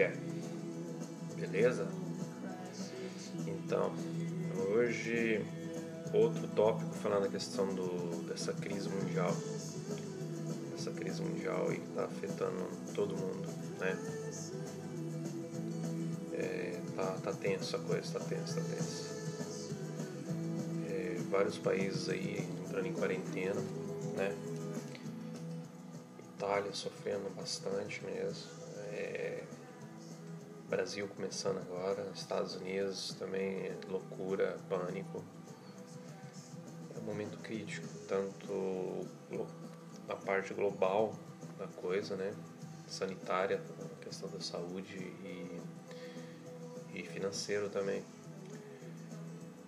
quer. Beleza? Então, hoje outro tópico falando a questão do, dessa crise mundial. Essa crise mundial aí que está afetando todo mundo, né? É, tá, tá tenso a coisa, tá tenso, tá tenso. É, vários países aí entrando em quarentena, né? Itália sofrendo bastante mesmo. É, Brasil começando agora, Estados Unidos também loucura, pânico. É um momento crítico, tanto a parte global da coisa, né? Sanitária, questão da saúde e, e financeiro também.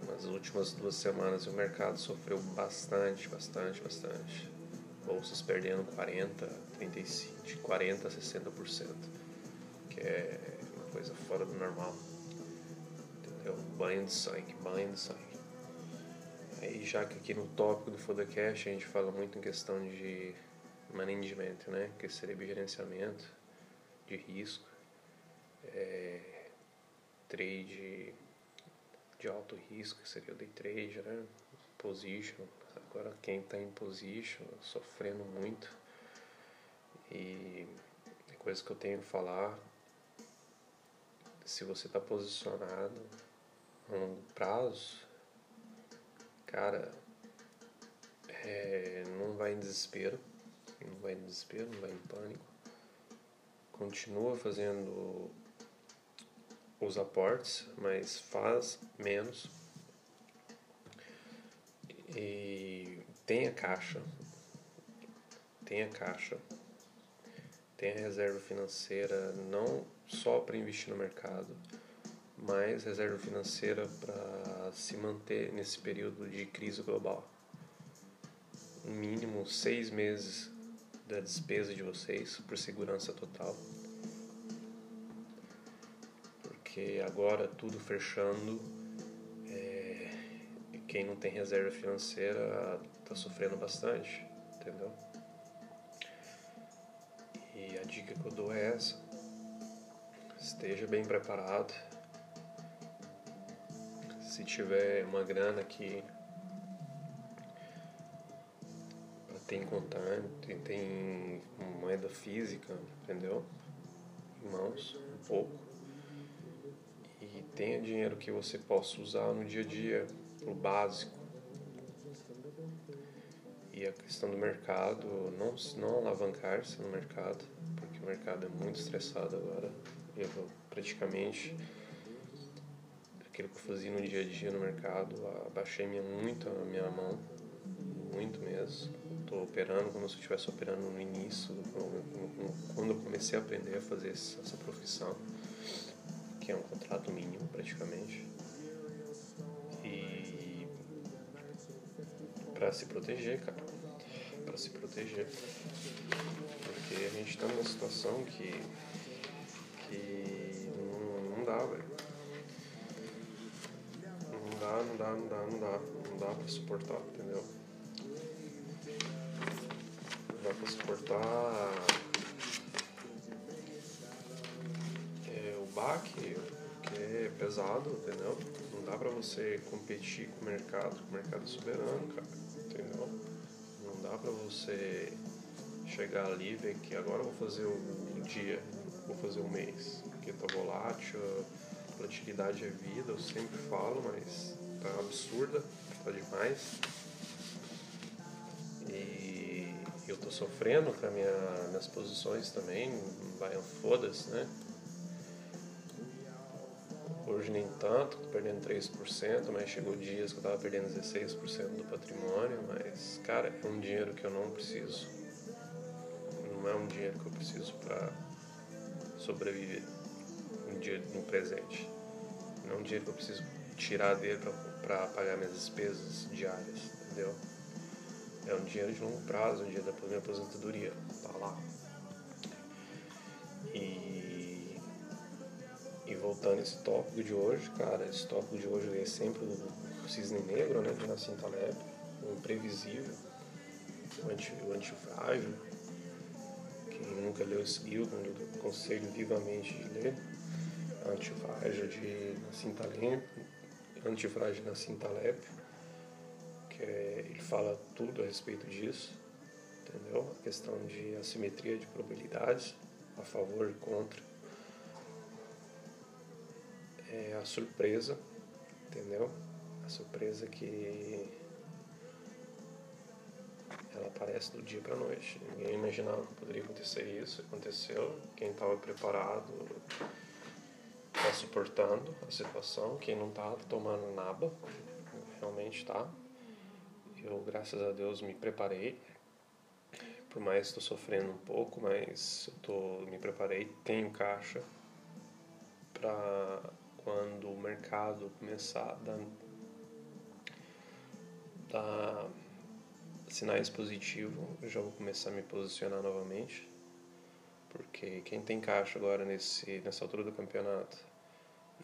Nas últimas duas semanas o mercado sofreu bastante, bastante, bastante bolsas perdendo 40, 35, de 40 a 60%, que é coisa fora do normal. Entendeu? Banho de sangue, banho de sangue. Aí já que aqui no tópico do Fodacast a gente fala muito em questão de management, né? Que seria gerenciamento de risco, é, trade de alto risco, que seria o day trade, né? Position, Agora quem está em position, sofrendo muito. E é coisa que eu tenho que falar. Se você está posicionado a longo prazo, cara, é, não vai em desespero, não vai em desespero, não vai em pânico. Continua fazendo os aportes, mas faz menos e tenha caixa, tenha caixa, tenha reserva financeira não só para investir no mercado, mas reserva financeira para se manter nesse período de crise global. No mínimo seis meses da despesa de vocês por segurança total. Porque agora tudo fechando quem não tem reserva financeira está sofrendo bastante, entendeu? E a dica que eu dou é essa: esteja bem preparado. Se tiver uma grana aqui para ter em contante, tem moeda física, entendeu? Em mãos, um pouco. E tenha dinheiro que você possa usar no dia a dia o básico. E a questão do mercado, não, não alavancar-se no mercado, porque o mercado é muito estressado agora. Eu praticamente aquilo que eu fazia no dia a dia no mercado, abaixei minha, muito a minha mão, muito mesmo. Estou operando como se eu estivesse operando no início, quando eu comecei a aprender a fazer essa profissão, que é um contrato mínimo praticamente. para se proteger, cara. Para se proteger. Porque a gente tá numa situação que. Velho. Não dá, não dá, não dá, não dá. Não dá pra suportar, entendeu? Não dá pra suportar. É, o baque, que é pesado, entendeu? Não dá pra você competir com o mercado, com o mercado soberano, cara entendeu? Não dá pra você chegar ali e ver que agora eu vou fazer o dia, vou fazer o mês, porque tá volátil, volatilidade é vida, eu sempre falo, mas tá absurda, tá demais. E eu tô sofrendo com minha, minhas posições também, vai foda-se, né? Hoje nem tanto, tô perdendo 3%, mas chegou dias que eu tava perdendo 16% do patrimônio, mas, cara, é um dinheiro que eu não preciso. Não é um dinheiro que eu preciso para sobreviver no, dia, no presente. Não é um dinheiro que eu preciso tirar dele para pagar minhas despesas diárias, entendeu? É um dinheiro de longo prazo, um dinheiro da minha aposentadoria, tá lá. E e voltando esse tópico de hoje, cara, esse tópico de hoje é sempre o cisne negro, né, de Nassim Taleb, o imprevisível, o, anti, o antifrágil, quem nunca leu esse livro, eu aconselho vivamente de ler. Antifrágil de Nassim Taleb, Antifrágil Nassim Taleb, que é, ele fala tudo a respeito disso, entendeu? A questão de assimetria de probabilidades, a favor e contra. É a surpresa, entendeu? A surpresa que ela aparece do dia para noite. Ninguém imaginava que poderia acontecer isso. Aconteceu. Quem estava preparado está suportando a situação. Quem não está tomando nada, realmente está. Eu, graças a Deus, me preparei. Por mais estou sofrendo um pouco, mas eu tô, me preparei. Tenho caixa para quando o mercado começar a dar, dar sinais positivos, eu já vou começar a me posicionar novamente. Porque quem tem caixa agora nesse, nessa altura do campeonato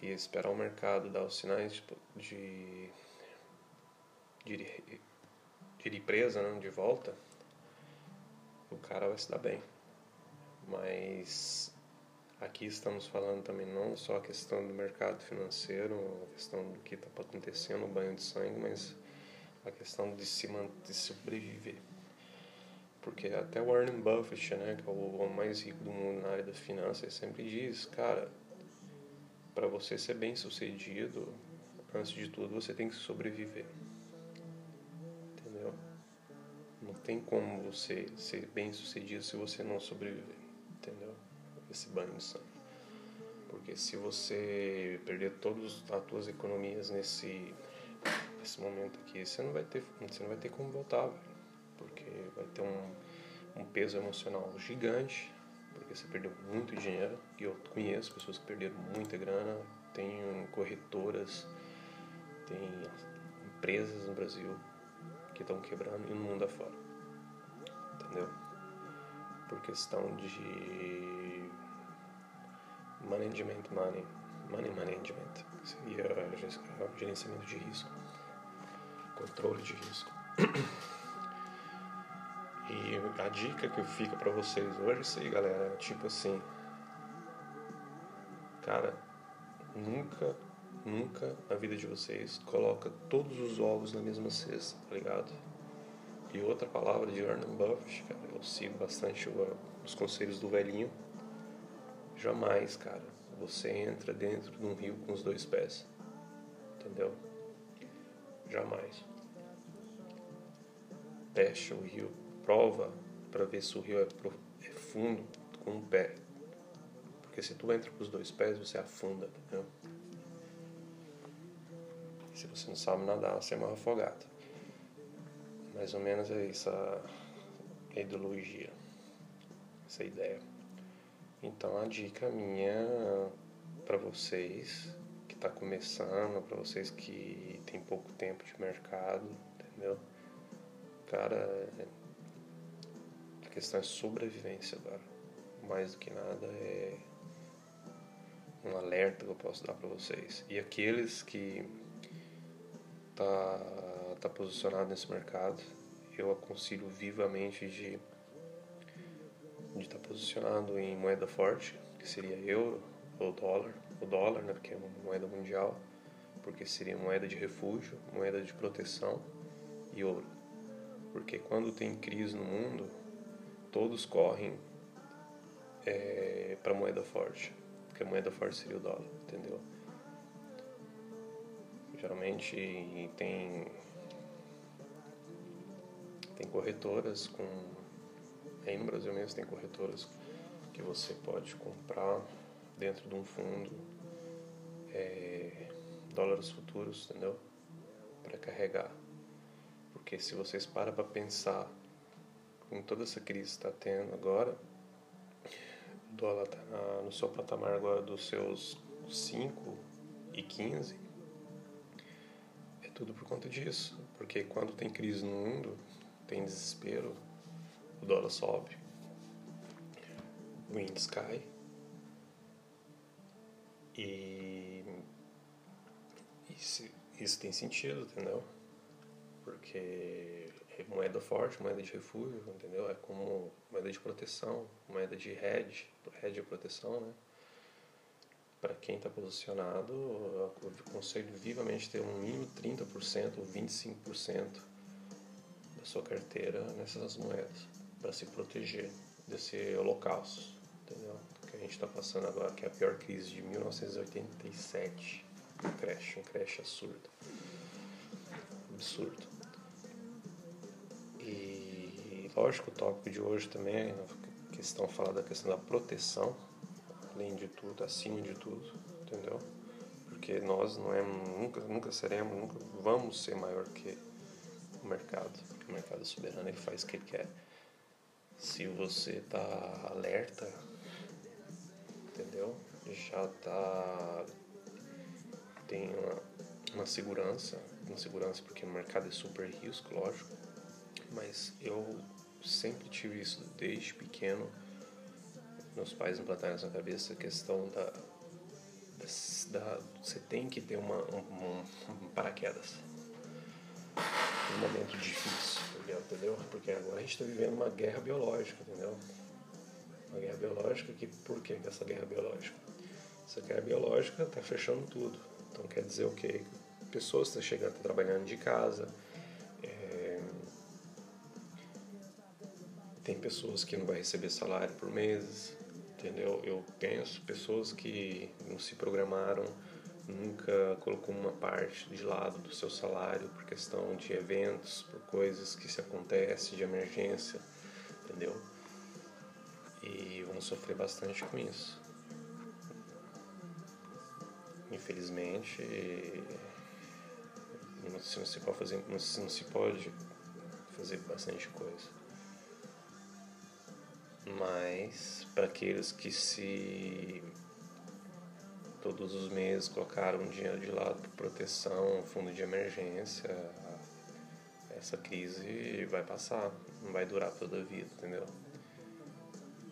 e esperar o mercado dar os sinais de, de, de, de represa, né, de volta, o cara vai se dar bem. Mas aqui estamos falando também não só a questão do mercado financeiro, a questão do que está acontecendo, o banho de sangue, mas a questão de se manter, sobreviver. Porque até Warren Buffett, né, que é o homem mais rico do mundo na área das finanças, sempre diz, cara, para você ser bem sucedido, antes de tudo você tem que sobreviver. Entendeu? Não tem como você ser bem sucedido se você não sobreviver. Entendeu? Esse banho de sangue. Porque se você perder todas as suas economias nesse nesse momento aqui, você não vai ter, você não vai ter como voltar, velho, porque vai ter um, um peso emocional gigante, porque você perdeu muito dinheiro, e eu conheço pessoas que perderam muita grana, tem corretoras, tem empresas no Brasil que estão quebrando e no mundo afora, entendeu? Por questão de management money, money management, seria gerenciamento de risco controle de risco. E a dica que fica para vocês hoje é aí, galera. Tipo assim, cara, nunca, nunca na vida de vocês coloca todos os ovos na mesma cesta, tá ligado? E outra palavra de Warren Buffett, cara, eu sigo bastante os conselhos do velhinho. Jamais, cara, você entra dentro de um rio com os dois pés. Entendeu? Jamais. Teste o rio, prova para ver se o rio é, é fundo com um pé. Porque se tu entra com os dois pés, você afunda, entendeu? Se você não sabe nadar, você é mais afogado. Mais ou menos é essa ideologia, essa ideia. Então a dica minha para vocês que está começando, para vocês que tem pouco tempo de mercado, entendeu? Cara, a questão é sobrevivência agora. Mais do que nada é um alerta que eu posso dar para vocês. E aqueles que tá tá posicionado nesse mercado, eu aconselho vivamente de de estar tá posicionado em moeda forte, que seria euro ou dólar, o dólar, né, porque é uma moeda mundial, porque seria moeda de refúgio, moeda de proteção e ouro. Porque quando tem crise no mundo, todos correm é, para moeda forte, porque a moeda forte seria o dólar, entendeu? Geralmente tem tem corretoras com aí no Brasil mesmo tem corretoras que você pode comprar dentro de um fundo é, dólares futuros, entendeu? Para carregar. Porque se vocês param para pensar com toda essa crise que está tendo agora, o dólar está no seu patamar agora dos seus 5 e 15, é tudo por conta disso. Porque quando tem crise no mundo, tem desespero, o dólar sobe, o índice cai e isso, isso tem sentido, entendeu? Porque é moeda forte, moeda de refúgio, entendeu? É como moeda de proteção, moeda de hedge, hedge é proteção, né? Para quem está posicionado, eu aconselho vivamente ter um mínimo 30% ou 25% da sua carteira nessas moedas, para se proteger desse holocausto, entendeu? Que a gente está passando agora, que é a pior crise de 1987, um crash, um crash absurdo. Absurdo. Lógico, o tópico de hoje também a questão falar da questão da proteção, além de tudo, acima de tudo, entendeu? Porque nós não é nunca nunca seremos, nunca vamos ser maior que o mercado, porque o mercado soberano ele faz o que ele quer. Se você tá alerta, entendeu? Já tá tem uma, uma segurança, uma segurança porque o mercado é super risco, lógico mas eu sempre tive isso desde pequeno. Meus pais implantaram nessa cabeça a questão da, da, você tem que ter uma, um, um paraquedas um momento difícil, entendeu? Porque agora a gente está vivendo uma guerra biológica, entendeu? Uma guerra biológica que por que essa guerra biológica? Essa guerra biológica está fechando tudo. Então quer dizer o quê? Pessoas estão chegando, estão trabalhando de casa, tem pessoas que não vai receber salário por meses, entendeu? Eu penso pessoas que não se programaram, nunca colocou uma parte de lado do seu salário por questão de eventos, por coisas que se acontecem de emergência, entendeu? E vão sofrer bastante com isso. Infelizmente, não se pode fazer, não se pode fazer bastante coisa mas para aqueles que se todos os meses colocaram dinheiro de lado para proteção, fundo de emergência, essa crise vai passar, não vai durar toda a vida, entendeu?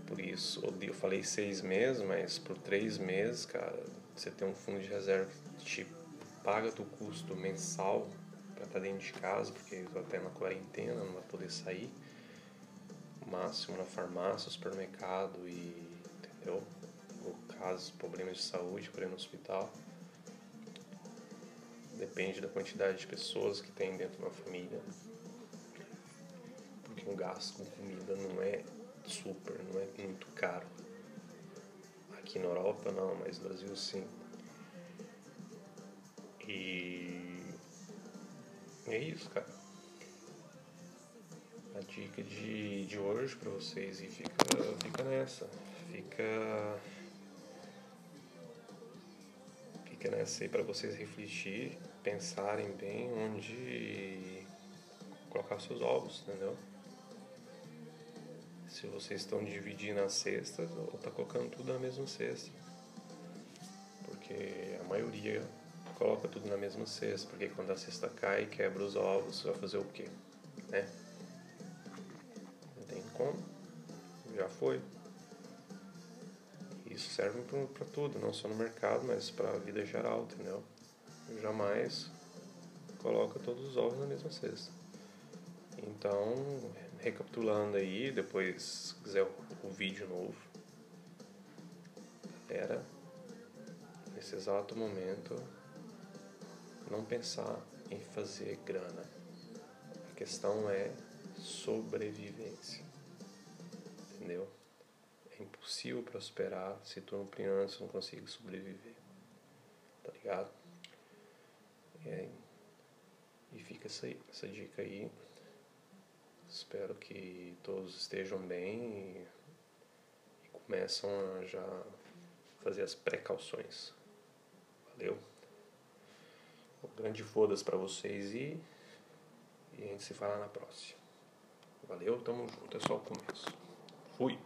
Por isso, eu falei seis meses, mas por três meses, cara, você tem um fundo de reserva que te paga teu custo mensal para estar tá dentro de casa, porque até na quarentena não vai poder sair máximo na farmácia, supermercado e, entendeu? Ou casos, problemas de saúde para ir no hospital. Depende da quantidade de pessoas que tem dentro de uma família. Porque um gasto com comida não é super, não é muito caro. Aqui na Europa não, mas no Brasil sim. E é isso, cara a dica de, de hoje para vocês e fica, fica nessa. Fica. Fica nessa aí para vocês refletir, pensarem bem onde colocar seus ovos, entendeu? Se vocês estão dividindo as cestas ou tá colocando tudo na mesma cesta. Porque a maioria coloca tudo na mesma cesta, porque quando a cesta cai e quebra os ovos, vai fazer o quê? Né? Como, já foi. Isso serve para tudo, não só no mercado, mas para a vida geral, entendeu? jamais coloca todos os ovos na mesma cesta. Então, recapitulando aí, depois, se quiser o, o vídeo novo, era nesse exato momento não pensar em fazer grana. A questão é sobrevivência entendeu? É impossível prosperar se tu não primeiro não consegue sobreviver. Tá ligado? É, e fica essa, essa dica aí. Espero que todos estejam bem e, e começam a já fazer as precauções. Valeu? Um grande foda-se pra vocês e, e a gente se fala na próxima. Valeu, tamo junto, é só o começo. ほい。